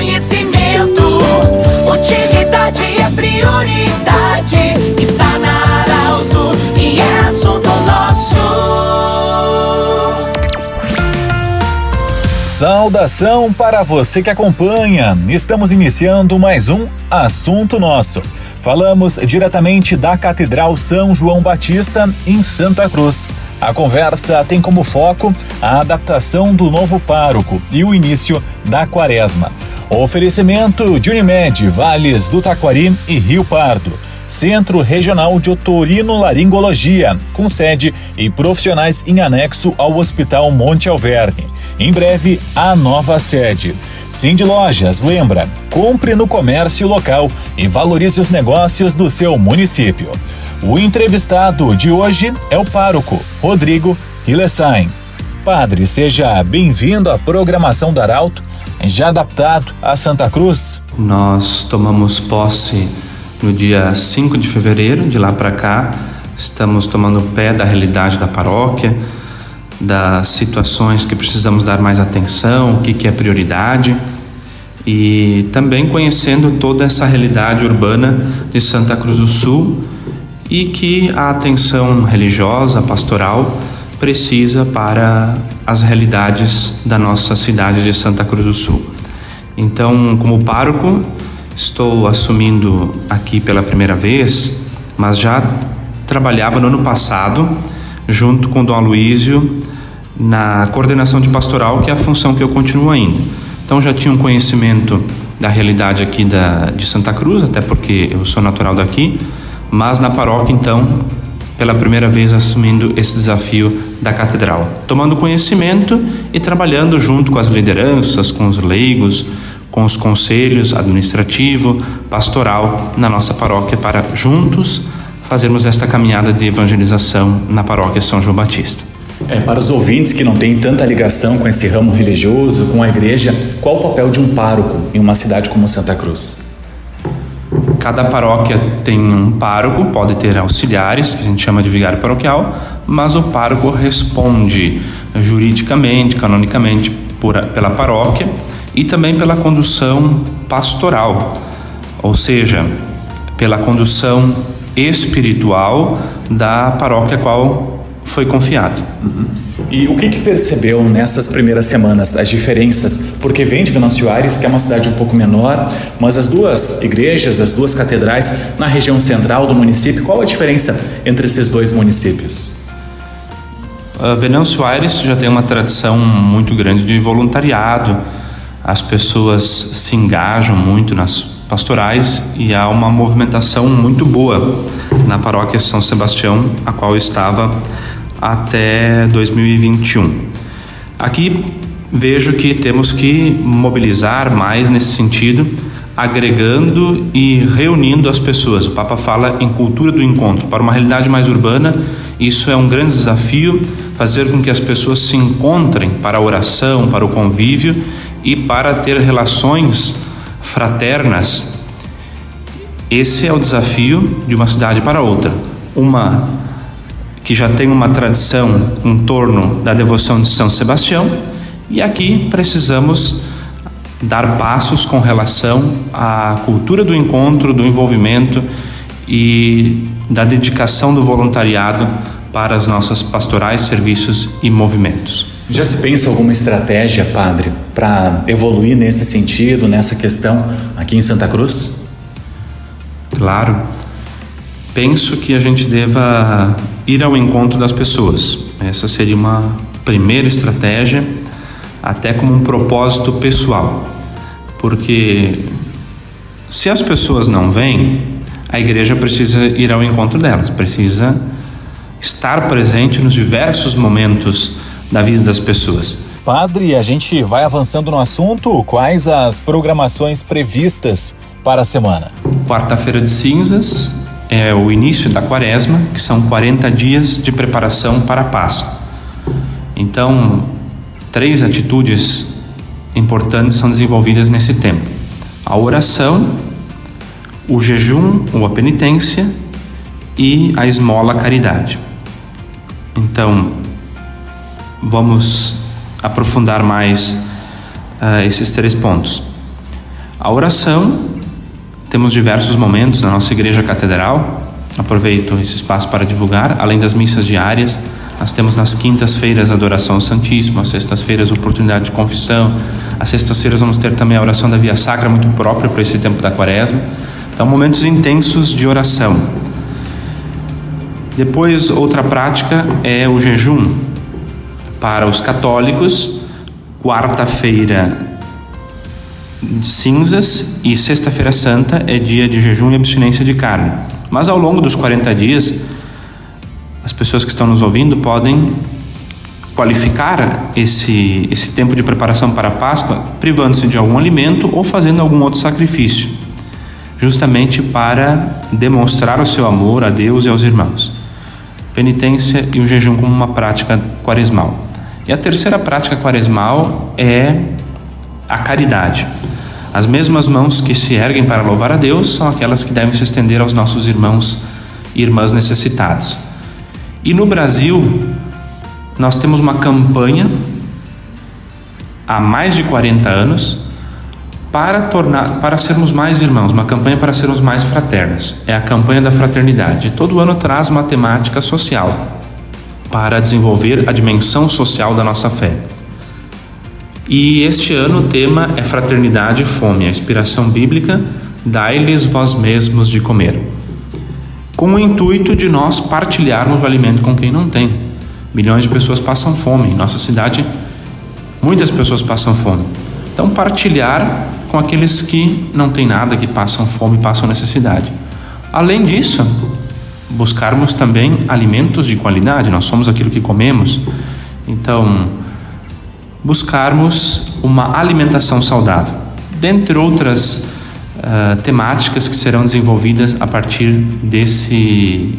conhecimento. Utilidade é prioridade. Está na Arauto e é assunto nosso. Saudação para você que acompanha. Estamos iniciando mais um Assunto Nosso. Falamos diretamente da Catedral São João Batista, em Santa Cruz. A conversa tem como foco a adaptação do novo pároco e o início da quaresma. Oferecimento de Unimed, Vales do Taquari e Rio Pardo. Centro Regional de Otorino-Laringologia, com sede e profissionais em anexo ao Hospital Monte Alverne. Em breve, a nova sede. Cindy Lojas lembra: compre no comércio local e valorize os negócios do seu município. O entrevistado de hoje é o pároco Rodrigo Hillesheim. Padre, seja bem-vindo à programação da Arauto, já adaptado a Santa Cruz. Nós tomamos posse no dia 5 de fevereiro, de lá para cá, estamos tomando pé da realidade da paróquia, das situações que precisamos dar mais atenção, o que, que é prioridade e também conhecendo toda essa realidade urbana de Santa Cruz do Sul e que a atenção religiosa, pastoral, precisa para as realidades da nossa cidade de Santa Cruz do Sul. Então, como pároco, Estou assumindo aqui pela primeira vez, mas já trabalhava no ano passado junto com Dom Aloísio na coordenação de pastoral, que é a função que eu continuo ainda. Então já tinha um conhecimento da realidade aqui da, de Santa Cruz, até porque eu sou natural daqui, mas na paróquia então, pela primeira vez assumindo esse desafio da catedral, tomando conhecimento e trabalhando junto com as lideranças, com os leigos, com os conselhos administrativo, pastoral na nossa paróquia para juntos fazermos esta caminhada de evangelização na paróquia São João Batista. É, para os ouvintes que não têm tanta ligação com esse ramo religioso, com a igreja, qual o papel de um pároco em uma cidade como Santa Cruz? Cada paróquia tem um pároco, pode ter auxiliares, que a gente chama de vigário paroquial, mas o pároco responde juridicamente, canonicamente, por, pela paróquia e também pela condução pastoral, ou seja, pela condução espiritual da paróquia a qual foi confiado. Uhum. E o que, que, percebeu nessas primeiras semanas, as diferenças? Porque vem de Venâncio Aires, que é uma cidade um pouco menor, mas as duas igrejas, as duas catedrais na região central do município, qual a diferença entre esses dois municípios? Uh, Venâncio Aires já tem uma tradição muito grande de voluntariado, as pessoas se engajam muito nas pastorais e há uma movimentação muito boa na paróquia São Sebastião, a qual estava até 2021. Aqui vejo que temos que mobilizar mais nesse sentido, agregando e reunindo as pessoas. O Papa fala em cultura do encontro. Para uma realidade mais urbana, isso é um grande desafio, fazer com que as pessoas se encontrem para a oração, para o convívio e para ter relações fraternas. Esse é o desafio de uma cidade para outra. Uma que já tem uma tradição em torno da devoção de São Sebastião, e aqui precisamos dar passos com relação à cultura do encontro, do envolvimento e da dedicação do voluntariado para as nossas pastorais, serviços e movimentos. Já se pensa alguma estratégia, padre, para evoluir nesse sentido, nessa questão aqui em Santa Cruz? Claro. Penso que a gente deva ir ao encontro das pessoas. Essa seria uma primeira estratégia, até como um propósito pessoal. Porque se as pessoas não vêm, a igreja precisa ir ao encontro delas, precisa estar presente nos diversos momentos da vida das pessoas. Padre, a gente vai avançando no assunto. Quais as programações previstas para a semana? Quarta-feira de cinzas é o início da quaresma, que são 40 dias de preparação para a Páscoa. Então, três atitudes importantes são desenvolvidas nesse tempo: a oração, o jejum ou a penitência e a esmola caridade. Então, vamos aprofundar mais uh, esses três pontos. A oração, temos diversos momentos na nossa igreja catedral. Aproveito esse espaço para divulgar, além das missas diárias, nós temos nas quintas-feiras a adoração ao Santíssimo, às sextas-feiras oportunidade de confissão, às sextas-feiras vamos ter também a oração da Via Sacra, muito própria para esse tempo da quaresma. Então, momentos intensos de oração. Depois, outra prática é o jejum. Para os católicos, quarta-feira cinzas e sexta-feira santa é dia de jejum e abstinência de carne. Mas ao longo dos 40 dias, as pessoas que estão nos ouvindo podem qualificar esse, esse tempo de preparação para a Páscoa privando-se de algum alimento ou fazendo algum outro sacrifício, justamente para demonstrar o seu amor a Deus e aos irmãos. Penitência e o jejum como uma prática quaresmal. E a terceira prática quaresmal é a caridade. As mesmas mãos que se erguem para louvar a Deus são aquelas que devem se estender aos nossos irmãos e irmãs necessitados. E no Brasil, nós temos uma campanha há mais de 40 anos para tornar para sermos mais irmãos, uma campanha para sermos mais fraternos. É a campanha da fraternidade. Todo ano traz uma temática social para desenvolver a dimensão social da nossa fé. E este ano o tema é fraternidade e fome, a inspiração bíblica, dai-lhes vós mesmos de comer com o intuito de nós partilharmos o alimento com quem não tem. Milhões de pessoas passam fome. Em nossa cidade, muitas pessoas passam fome. Então, partilhar com aqueles que não têm nada, que passam fome, passam necessidade. Além disso, buscarmos também alimentos de qualidade. Nós somos aquilo que comemos. Então, buscarmos uma alimentação saudável. Dentre outras uh, temáticas que serão desenvolvidas a partir desse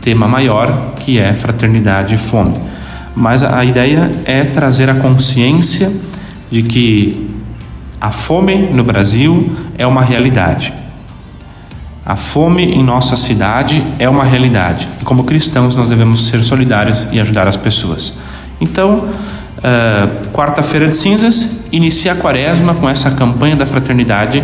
tema maior que é fraternidade e fome. Mas a ideia é trazer a consciência de que a fome no Brasil é uma realidade. A fome em nossa cidade é uma realidade. E como cristãos, nós devemos ser solidários e ajudar as pessoas. Então, uh, quarta-feira de cinzas, inicia a quaresma com essa campanha da fraternidade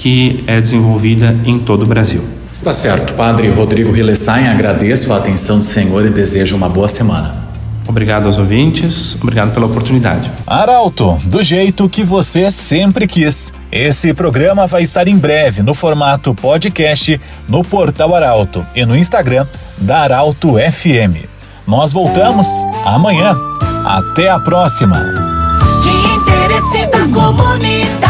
que é desenvolvida em todo o Brasil. Está certo, Padre Rodrigo Rilessain, agradeço a atenção do Senhor e desejo uma boa semana. Obrigado aos ouvintes, obrigado pela oportunidade. Arauto, do jeito que você sempre quis. Esse programa vai estar em breve no formato podcast no Portal Arauto e no Instagram da Arauto FM. Nós voltamos amanhã. Até a próxima. De interesse da comunidade.